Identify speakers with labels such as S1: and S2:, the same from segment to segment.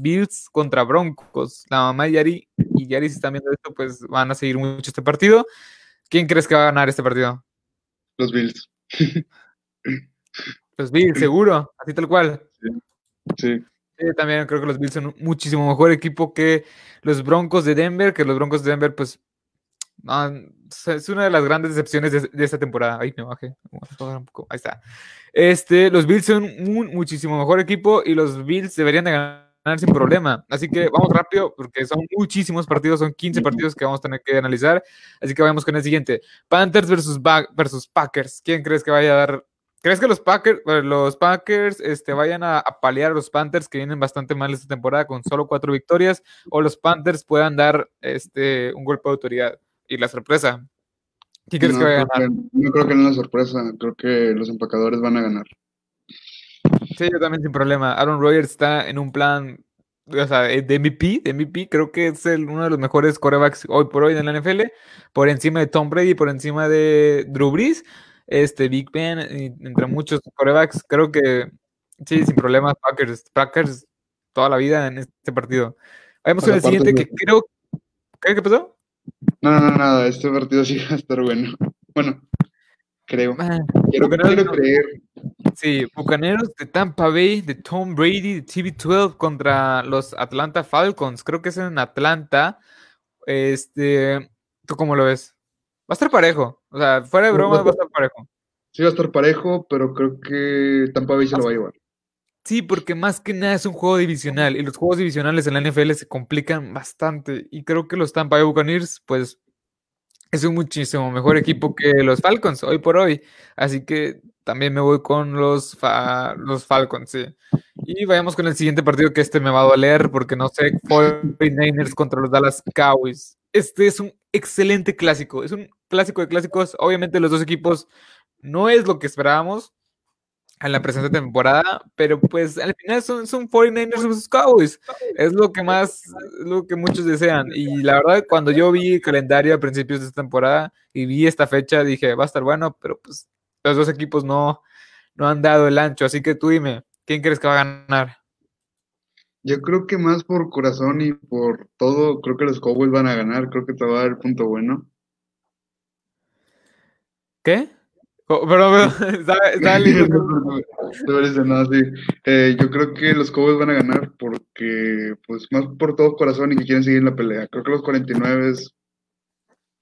S1: Bills contra Broncos. La mamá de Yari y Yari, si están viendo esto, pues van a seguir mucho este partido. ¿Quién crees que va a ganar este partido?
S2: Los Bills.
S1: Los Bills, seguro, así tal cual.
S2: Sí.
S1: Sí, también creo que los Bills son un muchísimo mejor equipo que los Broncos de Denver, que los Broncos de Denver, pues, es una de las grandes decepciones de, de esta temporada. Ahí me bajé. Un poco. Ahí está. Este, los Bills son un muchísimo mejor equipo y los Bills deberían de ganar sin problema. Así que vamos rápido porque son muchísimos partidos, son 15 partidos que vamos a tener que analizar. Así que vamos con el siguiente. Panthers versus, Ba- versus Packers. ¿Quién crees que vaya a dar? ¿Crees que los Packers, bueno, los Packers este, vayan a, a paliar a los Panthers que vienen bastante mal esta temporada con solo cuatro victorias? ¿O los Panthers puedan dar este, un golpe de autoridad? Y la sorpresa. ¿Quién crees
S2: No
S1: que vaya a ganar?
S2: que, no creo que no una sorpresa. Creo que los empacadores van a ganar.
S1: Sí, yo también sin problema. Aaron Rodgers está en un plan, o sea, de MVP, de MVP, creo que es el- uno de los mejores corebacks hoy por hoy en la NFL, por encima de Tom Brady, por encima de Drew Brees, este Big Ben, entre muchos corebacks, creo que sí, sin problemas, Packers, Packers toda la vida en este partido. Vamos con el siguiente
S2: de-
S1: que creo, ¿qué, qué pasó?
S2: No, no, no, nada. Este partido sí va a estar bueno. Bueno, creo.
S1: Ah,
S2: Quiero,
S1: Bucaneros
S2: quiero
S1: no-
S2: creer.
S1: Sí, Bucaneros de Tampa Bay, de Tom Brady, de TB12 contra los Atlanta Falcons. Creo que es en Atlanta. Este, ¿tú cómo lo ves? Va a estar parejo. O sea, fuera de broma,
S2: va a
S1: va a estar parejo.
S2: Sí va a estar parejo, pero creo que Tampa Bay se lo va a llevar.
S1: Sí, porque más que nada es un juego divisional y los juegos divisionales en la NFL se complican bastante. Y creo que los Tampa Bay Buccaneers, pues, es un muchísimo mejor equipo que los Falcons hoy por hoy. Así que también me voy con los, fa- los Falcons, sí. Y vayamos con el siguiente partido que este me va a doler porque no sé, 49ers contra los Dallas Cowboys. Este es un excelente clásico, es un clásico de clásicos. Obviamente los dos equipos no es lo que esperábamos en la presente temporada, pero pues al final son, son 49ers versus Cowboys. Es lo que más, lo que muchos desean. Y la verdad, cuando yo vi el calendario a principios de esta temporada y vi esta fecha, dije, va a estar bueno, pero pues los dos equipos no, no han dado el ancho. Así que tú dime, ¿quién crees que va a ganar?
S2: Yo creo que más por corazón y por todo, creo que los Cowboys van a ganar. Creo que te va a dar el punto bueno.
S1: ¿Qué? Oh, Pero, pero,
S2: no, sí. Eh, yo creo que los Cowboys van a ganar porque, pues, más por todo corazón y que quieren seguir en la pelea. Creo que los 49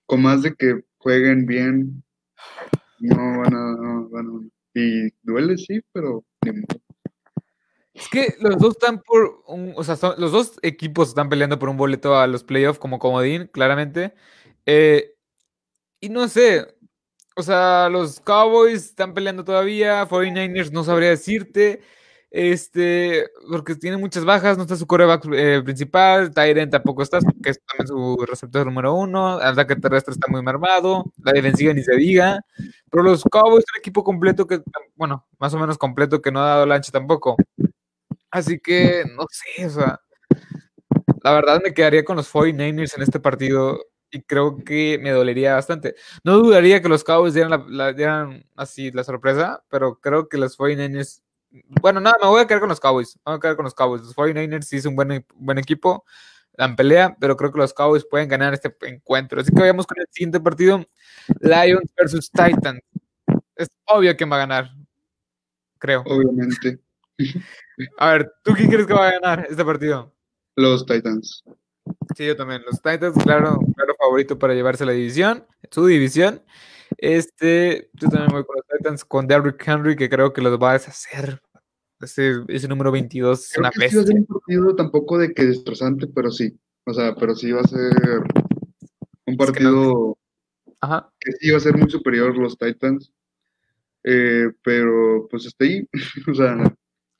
S2: con más de que jueguen bien, no van a, no van a- Y duele, sí, pero.
S1: Es que los dos están por un, o sea, son- los dos equipos están peleando por un boleto a los playoffs como comodín, claramente. Eh, y no sé, o sea, los Cowboys están peleando todavía, 49ers no sabría decirte, este, porque tiene muchas bajas, no está su coreback eh, principal, Tyren tampoco está, que es también su receptor número uno, el ataque terrestre está muy mermado, la defensiva ni se diga, pero los Cowboys son un equipo completo que, bueno, más o menos completo que no ha dado el ancho tampoco. Así que, no sé, o sea, la verdad me quedaría con los 49ers en este partido y creo que me dolería bastante. No dudaría que los Cowboys dieran, la- dieran así la sorpresa, pero creo que los 49ers, bueno, nada, me voy a quedar con los Cowboys, me voy a quedar con los Cowboys. Los 49ers sí es un buen, buen equipo, dan pelea, pero creo que los Cowboys pueden ganar este encuentro. Así que vayamos con el siguiente partido, Lions versus Titans. Es obvio quién va a ganar, creo.
S2: Obviamente,
S1: A ver, ¿tú quién crees que va a ganar este partido?
S2: los Titans.
S1: Sí, yo también. Los Titans, claro, claro favorito para llevarse la división, su división. Este, yo también voy con los Titans, con Derrick Henry, que creo que los va a deshacer. Ese, ese número 22 es una
S2: que sí va a ser
S1: bestia.
S2: un partido tampoco de que destrozante, pero sí. O sea, pero sí va a ser un
S1: Es que no-
S2: partido
S1: Ajá.
S2: que sí va a ser muy superior los Titans. Eh, pero pues está ahí. O sea,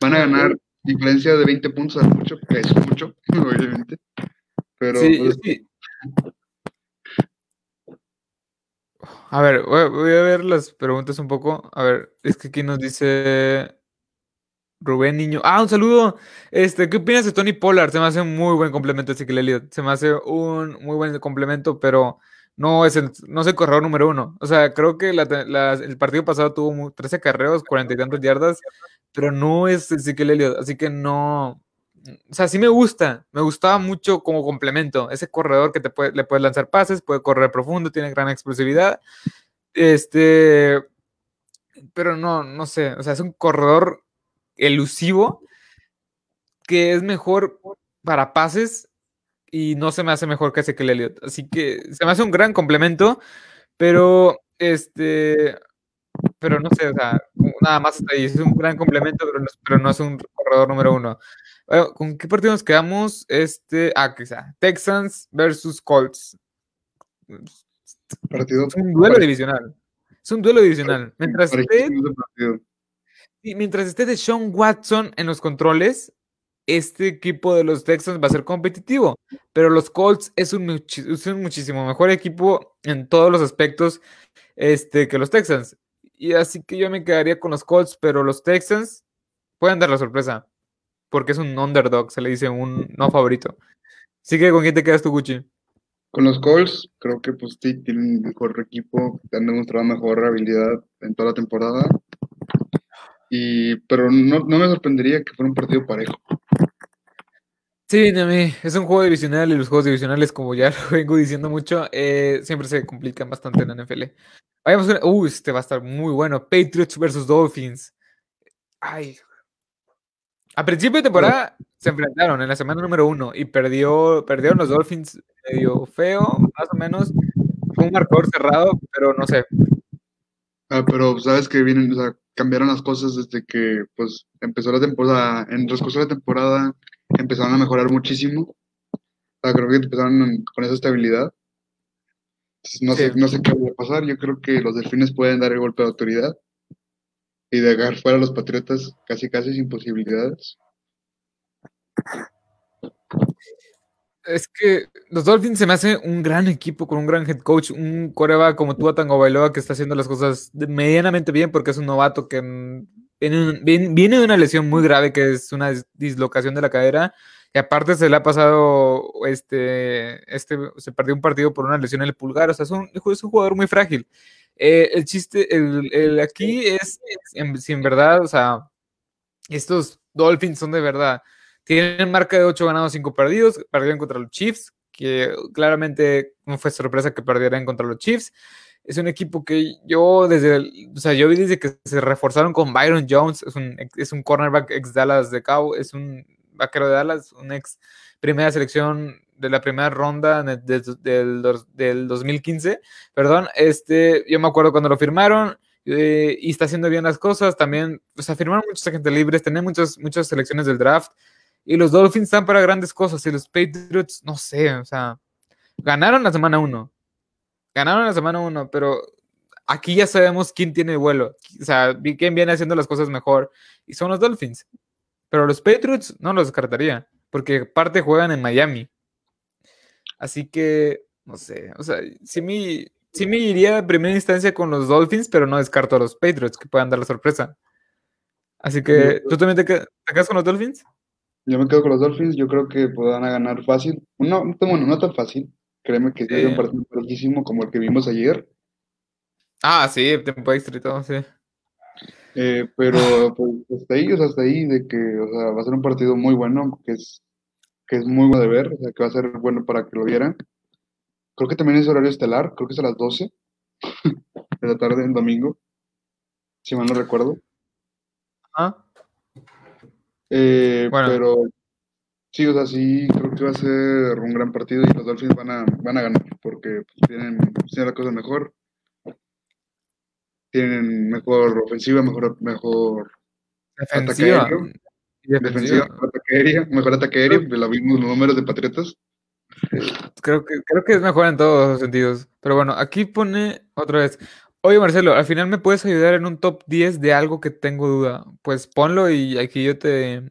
S2: van a ganar diferencia de 20 puntos a mucho, que es mucho, obviamente. Pero
S1: Sí,
S2: pues,
S1: sí. A ver, voy, a ver las preguntas un poco. A ver, es que aquí nos dice Rubén Niño. Ah, un saludo. Este, ¿qué opinas de Tony Pollard? Se me hace un muy buen complemento Ezequiel Elliott. Se me hace un muy buen complemento, pero no es el, no es el corredor número uno. O sea, creo que el partido pasado tuvo mu- 13 carreos, 40 y tantos yardas, pero no es Ezequiel Elliott, así que no, o sea, sí me gusta, me gustaba mucho como complemento, ese corredor que te puede, le puedes lanzar pases, puede correr profundo, tiene gran explosividad, este, pero no, no sé, o sea, es un corredor elusivo que es mejor para pases y no se me hace mejor que que Elliott, así que se me hace un gran complemento, pero este, pero no sé, o sea, nada más es un gran complemento, pero no, pero no es un corredor número uno. ¿Con qué partido nos quedamos? Este, ah, quizá. Texans versus Colts.
S2: Partido,
S1: es un duelo divisional. Es un duelo divisional. Mientras esté, mientras esté de Sean Watson en los controles, este equipo de los Texans va a ser competitivo. Pero los Colts es un, es un muchísimo mejor equipo en todos los aspectos este, que los Texans. Y así que yo me quedaría con los Colts, pero los Texans pueden dar la sorpresa porque es un underdog, se le dice un no favorito. Así que, ¿con quién te quedas tú, Gucci?
S2: Con los Colts, creo que pues sí, tienen un mejor equipo, han demostrado mejor habilidad en toda la temporada. Y, pero no, me sorprendería que fuera un partido parejo.
S1: Sí, mí es un juego divisional y los juegos divisionales, como ya lo vengo diciendo mucho, eh, siempre se complican bastante en la NFL. Vayamos a uh, este va a estar muy bueno. Patriots versus Dolphins. Ay, a principio de temporada se enfrentaron en la semana número uno y perdió, perdieron los Dolphins medio feo, más o menos. Fue un marcador cerrado, pero no sé.
S2: Ah, pero sabes que vienen, o sea, cambiaron las cosas desde que pues empezó la temporada, en transcurso de la temporada empezaron a mejorar muchísimo. creo que empezaron con esa estabilidad. no, sé, no sé qué va a pasar. Yo creo que los delfines pueden dar el golpe de autoridad y dejar fuera a los Patriotas casi casi sin posibilidades.
S1: Es que los Dolphins se me hace un gran equipo con un gran head coach, un coreba como tú, Tango Bailoa, que está haciendo las cosas medianamente bien porque es un novato que viene, de una lesión muy grave que es una dislocación de la cadera y aparte se le ha pasado, este, este, se perdió un partido por una lesión en el pulgar, o sea, es un, es un jugador muy frágil. Eh, el chiste, el, aquí es, si en verdad, o sea, estos Dolphins son de verdad. Tienen marca de 8 ganados, 5 perdidos. Perdieron contra los Chiefs, que claramente no fue sorpresa que perdieran contra los Chiefs. Es un equipo que yo desde, o sea, yo vi desde que se reforzaron con Byron Jones, es un, es un cornerback ex Dallas de Cabo, es un vaquero de Dallas, un ex primera selección de la primera ronda del, del, 2015, perdón, este, yo me acuerdo cuando lo firmaron eh, y está haciendo bien las cosas, también, o sea, firmaron muchos agentes libres, tenían muchas, muchas selecciones del draft y los Dolphins están para grandes cosas y los Patriots, no sé, o sea, ganaron la semana 1, ganaron la semana 1, pero aquí ya sabemos quién tiene el vuelo, o sea, quién viene haciendo las cosas mejor y son los Dolphins. Pero los Patriots no los descartaría, porque parte juegan en Miami. Así que, no sé, o sea, sí me, sí me iría a primera instancia con los Dolphins, pero no descarto a los Patriots que puedan dar la sorpresa. Así que, ¿tú también te, quedas con los Dolphins?
S2: Yo me quedo con los Dolphins, yo creo que puedan ganar fácil. No, bueno, no tan fácil. Créeme que es un partido muchísimo como el que vimos ayer.
S1: Ah, sí, tiempo extra y todo, sí.
S2: Eh, pero pues hasta ahí, o sea, hasta ahí de que, o sea, va a ser un partido muy bueno, que es que es muy bueno de ver, o sea, que va a ser bueno para que lo vieran. Creo que también es horario estelar, creo que es a las 12 de la tarde, el domingo, si mal no recuerdo.
S1: Ah.
S2: Eh, pero sí, o sea, sí, creo que va a ser un gran partido y los Dolphins van a, van a ganar porque pues, tienen, tienen la cosa mejor. Tienen mejor ofensiva, mejor, mejor
S1: defensiva
S2: defensiva, ataque aéreo, mejor ataque aéreo, la vimos los números de Patriotas.
S1: Creo que, creo que es mejor en todos los sentidos. Pero bueno, aquí pone otra vez. Oye, Marcelo, al final me puedes ayudar en un top 10 de algo que tengo duda. Pues ponlo y aquí yo te.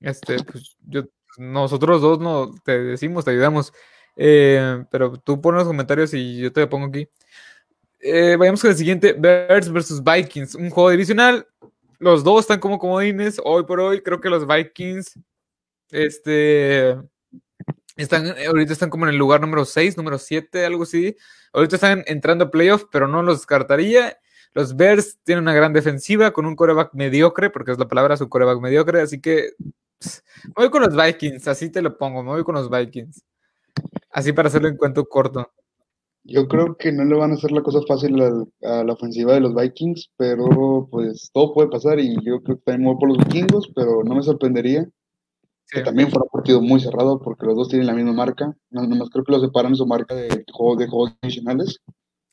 S1: Este, pues yo, nosotros dos no te decimos, te ayudamos. Eh, pero tú pon los comentarios y yo te pongo aquí. Eh, vayamos con el siguiente: Bears versus Vikings, un juego divisional los dos están como comodines. Hoy por hoy creo que los Vikings este, están, ahorita están como en el lugar número 6, número 7, algo así. Ahorita están entrando a playoff, pero no los descartaría. Los Bears tienen una gran defensiva con un coreback mediocre, porque es la palabra, su coreback mediocre, así que voy con los Vikings, así te lo pongo, me voy con los Vikings. Así para hacerlo en cuento corto.
S2: Yo creo que no le van a hacer la cosa fácil a, la ofensiva de los Vikings, pero pues todo puede pasar y yo creo que también voy por los vikingos, pero no me sorprendería que también fuera un partido muy cerrado porque los dos tienen la misma marca. No, nomás creo que los separan su marca de juegos de juegos adicionales.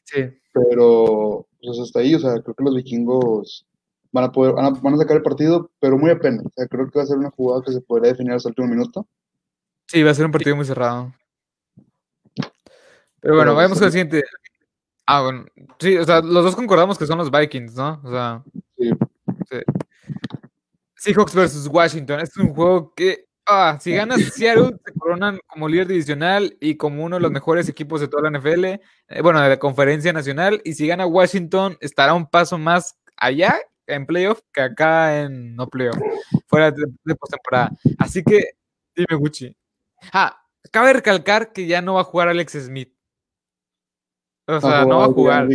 S1: Sí.
S2: Pero pues hasta ahí, o sea, creo que los vikingos van a poder, van a, sacar el partido, pero muy apenas. O sea, creo que va a ser una jugada que se podría definir hasta el último minuto.
S1: Sí, va a ser un partido muy cerrado. Pero bueno, vayamos con el siguiente. Ah, bueno. Sí, o sea, los dos concordamos que son los Vikings, ¿no? O sea.
S2: Sí.
S1: sí. Seahawks versus Washington. Este es un juego que. Ah, si ganas Seattle, se coronan como líder divisional y como uno de los mejores equipos de toda la NFL, eh, bueno, de la conferencia nacional. Y si gana Washington, estará un paso más allá en playoff que acá en no playoff, fuera de, de postemporada. Así que, dime, Gucci. Ah, cabe recalcar que ya no va a jugar Alex Smith. O sea, no va a jugar.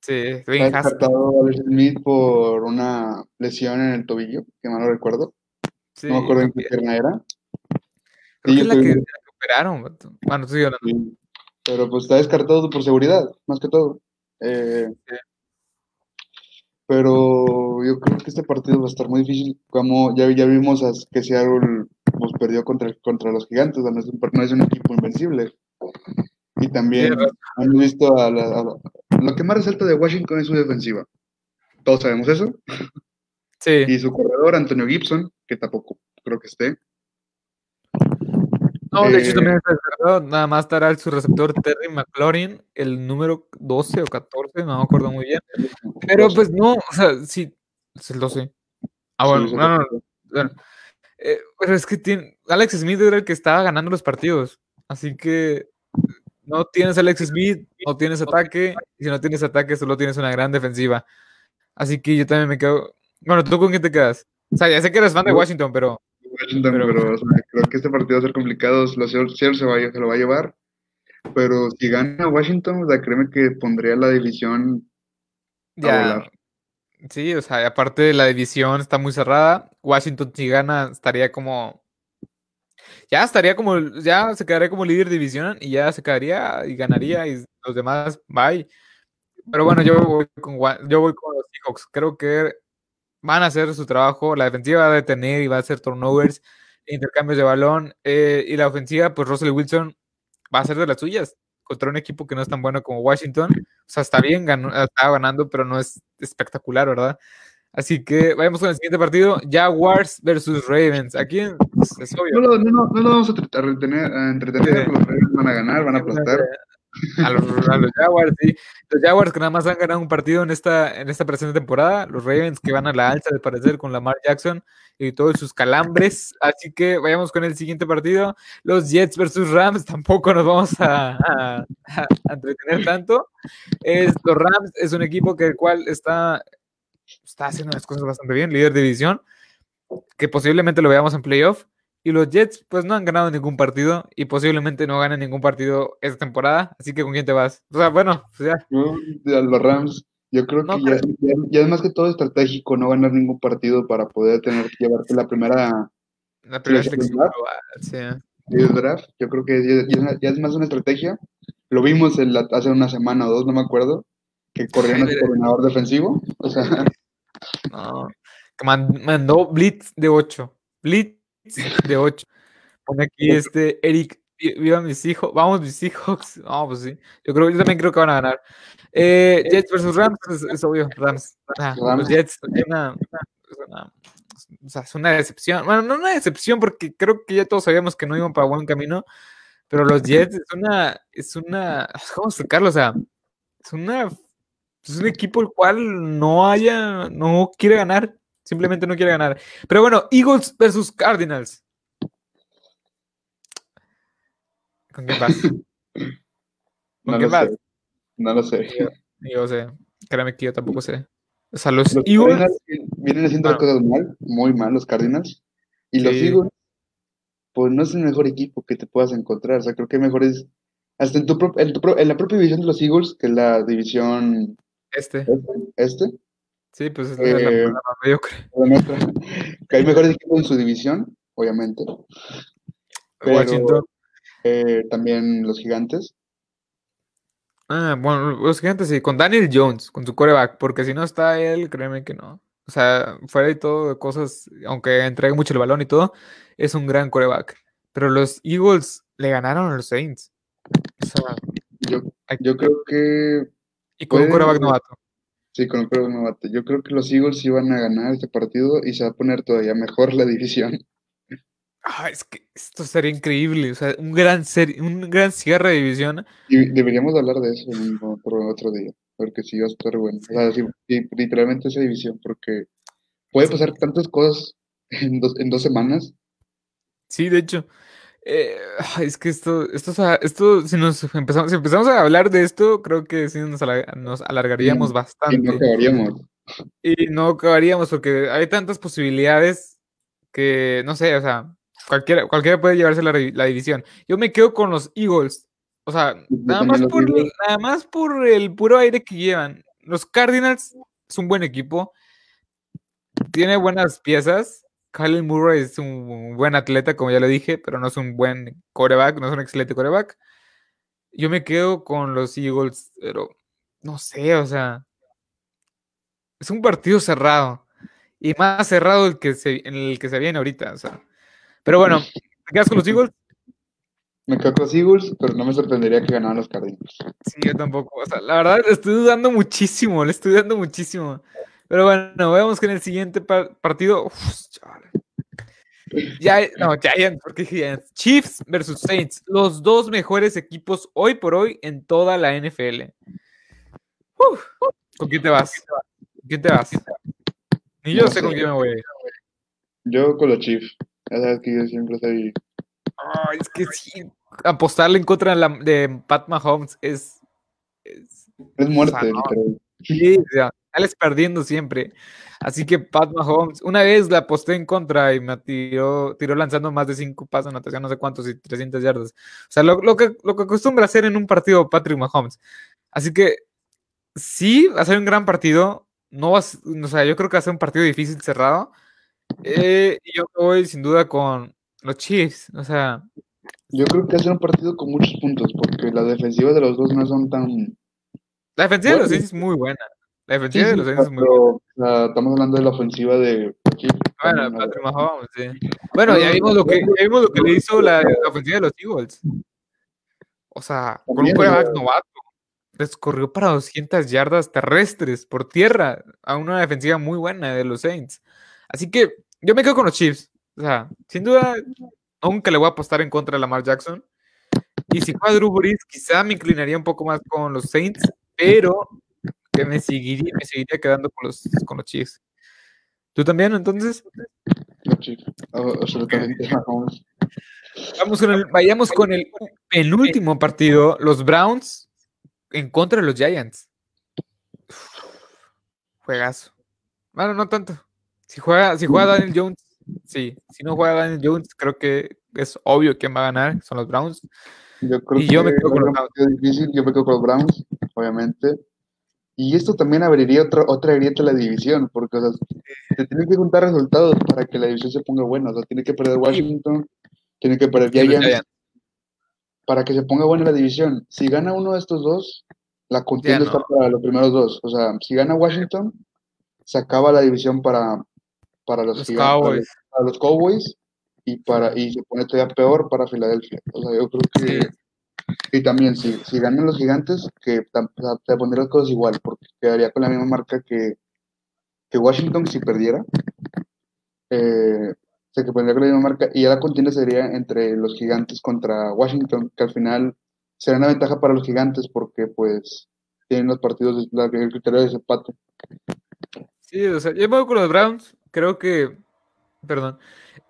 S1: Sí,
S2: Dwayne Haskins. Alex Smith por una lesión en el tobillo, que mal no recuerdo. Sí, no me acuerdo en qué pierna era.
S1: Creo sí, que es la que, la que operaron. Bueno, estoy hablando.
S2: Sí. Pero pues está descartado por seguridad, más que todo. Eh. Pero yo creo que este partido va a estar muy difícil. Como ya, ya vimos que Seattle pues, perdió contra, contra los gigantes, no es, un, no es un equipo invencible. Y también hemos visto a, la, lo que más resalta de Washington es su defensiva. Todos sabemos eso.
S1: Sí.
S2: Y su corredor, Antonio Gibson, que tampoco creo que esté.
S1: No, de hecho eh, también está descartado. Nada más estará su receptor Terry McLaurin, el número 12 o 14, no me acuerdo muy bien. Pero pues no, o sea, sí, es el 12. Ah, bueno, sí, no, no, no. Eh, pero es que tiene, Alex Smith era el que estaba ganando los partidos. Así que no tienes Alex Smith, no tienes ataque. Y si no tienes ataque, solo tienes una gran defensiva. Así que yo también me quedo. Bueno, ¿tú con quién te quedas? O sea, ya sé que eres fan de Washington, pero
S2: Washington, pero, pero o sea, creo que este partido va a ser complicado. Los Seattle se, se lo va a llevar. Pero si gana Washington, o sea, créeme que pondría la división
S1: ya. Sí, o sea, aparte la división está muy cerrada. Washington, si gana, estaría como. Ya estaría como. Ya se quedaría como líder de división y ya se quedaría y ganaría y los demás, bye. Pero bueno, yo voy con, yo voy con los Seahawks. Creo que van a hacer su trabajo, la defensiva va a detener y va a hacer turnovers, intercambios de balón, eh, y la ofensiva, pues Russell Wilson va a hacer de las suyas contra un equipo que no es tan bueno como Washington. O sea, está bien, ganó, está ganando, pero no es espectacular, ¿verdad? Así que vayamos con el siguiente partido, Jaguars versus Ravens. Aquí es, obvio.
S2: No, no, no, no, lo vamos a, retener, a entretener, los Ravens van a ganar, van a aplastar.
S1: A los, Jaguars, sí. Los Jaguars que nada más han ganado un partido en esta, en esta presente temporada. Los Ravens que van a la alza, de parecer, con Lamar Jackson y todos sus calambres. Así que vayamos con el siguiente partido. Los Jets versus Rams. Tampoco nos vamos a, entretener tanto. Es, los Rams es un equipo que el cual está, está haciendo las cosas bastante bien, líder de división, que posiblemente lo veamos en playoff. Y los Jets, pues no han ganado ningún partido y posiblemente no ganen ningún partido esta temporada. Así que, ¿con quién te vas? O sea, bueno, pues ya.
S2: los Rams, yo creo que ya, ya, es más que todo estratégico no ganar ningún partido para poder tener que llevarte la primera.
S1: La primera selección sí.
S2: El draft, yo creo que ya, es más una estrategia. Lo vimos hace una semana o dos, no me acuerdo, que corrieron el coordinador defensivo. O sea.
S1: No, que mandó Blitz de 8. Blitz de 8. Pone aquí este Eric, viva mis hijos, vamos mis hijos. No, pues sí. Yo creo, yo también creo que van a ganar. Eh, Jets versus Rams, es, obvio, Rams. Los Jets, una, una, o sea, es una decepción. Bueno, no una decepción porque creo que ya todos sabíamos que no iban para buen camino, pero los Jets es una, es una, ¿cómo explicarlo? O sea, es una, es un equipo el cual no haya, no quiere ganar. Simplemente no quiere ganar. Pero bueno, Eagles versus Cardinals. ¿Con quién vas?
S2: ¿Con no quién vas? No lo sé.
S1: Yo, sé. Créeme que yo tampoco sé. O sea, los, Eagles.
S2: Vienen haciendo las cosas mal, muy mal, los Cardinals. Y los Eagles, pues no es el mejor equipo que te puedas encontrar. O sea, creo que mejor es. Hasta en, tu, en, tu, en la propia división de los Eagles, que es la división.
S1: Este.
S2: Este. este
S1: Sí, pues es la, eh, la,
S2: mediocre. que hay mejores equipos en su división, obviamente. Pero,
S1: Washington.
S2: eh, también los gigantes.
S1: Ah, bueno, los gigantes sí, con Daniel Jones, con su coreback, porque si no está él, créeme que no. O sea, fuera y todo de cosas, aunque entregue mucho el balón y todo, es un gran coreback. Pero los Eagles le ganaron a los Saints. O sea,
S2: Yo, yo creo que
S1: y con un coreback novato.
S2: sí, con el coreback novato. Yo creo que los Eagles iban a ganar este partido y se va a poner todavía mejor la división.
S1: Ah, es que esto sería increíble. O sea, un gran, un gran cierre de división.
S2: Y deberíamos hablar de eso en un- por otro día, porque sí va a estar bueno. O sea, sí, sí, literalmente esa división, porque puede pasar tantas cosas en dos, en dos semanas.
S1: Sí, de hecho. Eh, es que esto, esto, esto, si nos empezamos, si empezamos a hablar de esto, creo que sí nos, nos alargaríamos
S2: Y
S1: bastante.
S2: no acabaríamos.
S1: Y no acabaríamos porque hay tantas posibilidades que, no sé, o sea, cualquiera, cualquiera puede llevarse la, la división. Yo me quedo con los Eagles. O sea, nada más, por, nada más por el puro aire que llevan. Los Cardinals es un buen equipo. Tiene buenas piezas. Kyle Murray es un buen atleta, como ya lo dije, pero no es un buen coreback, no es un excelente coreback. Yo me quedo con los Eagles, pero no sé, o sea, es un partido cerrado y más cerrado el que se, en el que se viene ahorita, o sea. Pero bueno, ¿te quedas con los Eagles?
S2: Me quedo con los Eagles, pero no me sorprendería que ganaran los Cardinals.
S1: Sí, yo tampoco. O sea, la verdad, le estoy dudando muchísimo, le estoy dudando muchísimo. Pero bueno, vemos que en el siguiente par- partido. uf. Ya, no, Giants, porque Giants. Chiefs versus Saints, los dos mejores equipos hoy por hoy en toda la NFL. Uf, ¿Con quién te vas? ¿Con quién te vas? Ni yo
S2: No
S1: sé con quién me voy. a ir.
S2: Yo con los Chiefs. Ya sabes que yo siempre soy.
S1: Ay, es que sí, apostarle en contra de, la- de Pat Mahomes es, es
S2: Es muerte,
S1: O sea, no.
S2: literal.
S1: Sí, o sea, sales perdiendo siempre. Así que Pat Mahomes, una vez la aposté en contra y me tiró, tiró lanzando más de cinco pasos, no sé cuántos, y 300 yardas. O sea, lo, que, lo que acostumbra hacer en un partido Patrick Mahomes. Así que sí, va a ser un gran partido. No va a o sea, yo creo que va a ser un partido difícil, cerrado. Eh, yo voy sin duda con los Chiefs. O sea,
S2: Yo creo que va a ser un partido con muchos puntos, porque las defensivas de los dos no son tan.
S1: La defensiva de los. Saints es muy buena. La
S2: Sí,
S1: defensiva de
S2: sí,
S1: los Saints es muy buena.
S2: pero estamos hablando de la ofensiva de Chiefs.
S1: Bueno,
S2: también,
S1: Patrick Mahomes, sí. Bueno, ya vimos lo que, ya vimos lo que le hizo la, la ofensiva de los Eagles. O sea, con un quarterback
S2: sea-
S1: novato, les corrió para 200 yardas terrestres por tierra a una defensiva muy buena de los Saints. Así que yo me quedo con los Chiefs. O sea, sin duda, nunca le voy a apostar en contra de Lamar Jackson. Y si juega Drew Brees, quizá me inclinaría un poco más con los Saints, pero que me seguiría, me seguiría quedando con los, con los Chiefs. ¿Tú también, entonces?
S2: Los Chiefs. O- absolutamente.
S1: Vamos con el- vayamos con el penúltimo partido, los Browns en contra de los Giants. Uf, Juegazo. Bueno, no tanto. Si juega, si juega Daniel Jones, sí. Si no juega Daniel Jones, creo que es obvio quién va a ganar, son los Browns.
S2: Yo creo
S1: Y yo me
S2: que
S1: quedo con los
S2: partido difícil. Yo me quedo con los Browns, obviamente. Y esto también abriría otra, otra grieta a la división, porque o sea, se tienen que juntar resultados para que la división se ponga buena. O sea, tiene que perder Washington, tiene que perder
S1: los
S2: Giants, para que se ponga buena la división. Si gana uno de estos dos, la contienda
S1: no.
S2: está para los primeros dos. O sea, si gana Washington, se acaba la división para, para los,
S1: Los
S2: gigantes, para
S1: Cowboys.
S2: para los Cowboys y para y se pone todavía peor para Filadelfia. O sea, yo creo que y también si, si ganan los gigantes, que te pondría las cosas igual, porque quedaría con la misma marca que, que Washington si perdiera. Eh, o sea, que pondría con la misma marca y ya la contienda sería entre los gigantes contra Washington, que al final será una ventaja para los gigantes porque pues tienen los partidos, la- el criterio de desempate.
S1: Sí, o sea, yo me voy con los Browns. Creo que, perdón,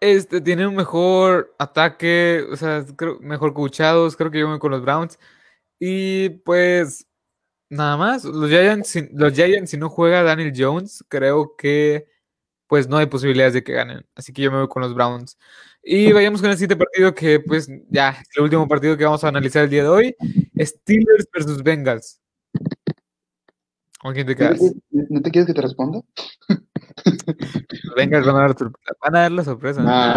S1: este tiene un mejor ataque, o sea, creo, mejor coachados. Creo que yo me voy con los Browns. Y pues, nada más. Los Giants, si- los Giants, si no juega Daniel Jones, creo que pues no hay posibilidades de que ganen. Así que yo me voy con los Browns. Y vayamos con el siguiente partido que pues ya, es el último partido que vamos a analizar el día de hoy. Steelers versus Bengals. ¿Con quién te
S2: ¿No
S1: quedas?
S2: ¿No te quieres que te responda?
S1: Venga, van a dar, van a dar la sorpresa.
S2: Nah,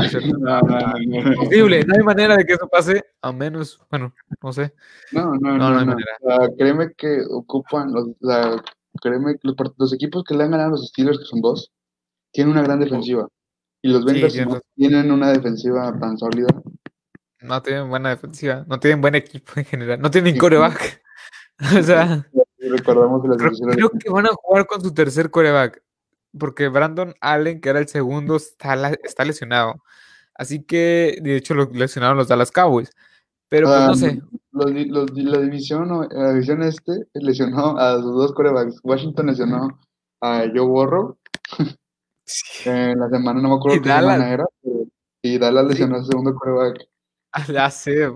S1: ¿no? Imposible, no hay manera de que eso pase, a menos, bueno, no sé.
S2: No, no,
S1: No,
S2: no,
S1: hay manera.
S2: Sea, créeme que ocupan los, créeme que los, equipos que le han ganado a los Steelers, que son dos, tienen una gran defensiva. Y los
S1: Sí,
S2: Bengals
S1: razón.
S2: tienen una defensiva tan sólida.
S1: No tienen buena defensiva, no tienen buen equipo en general, no tienen
S2: Sí.
S1: coreback. o sea,
S2: recordamos las
S1: creo que van a jugar con su tercer coreback, porque Brandon Allen, que era el segundo, está, la- está lesionado. Así que, de hecho, lo lesionaron los Dallas Cowboys. Pero pues
S2: Ah,
S1: no sé,
S2: los los la división, la división este lesionó a sus dos corebacks. Washington lesionó a Joe Burrow en la semana, no me acuerdo qué semana
S1: Dallas.
S2: era, y Dallas
S1: Sí.
S2: lesionó a su segundo coreback.
S1: ya sé.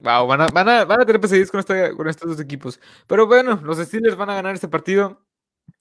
S1: Wow, van a, van a, van a tener pesadillas con, esta- con estos dos equipos. Pero bueno, los Steelers van a ganar este partido.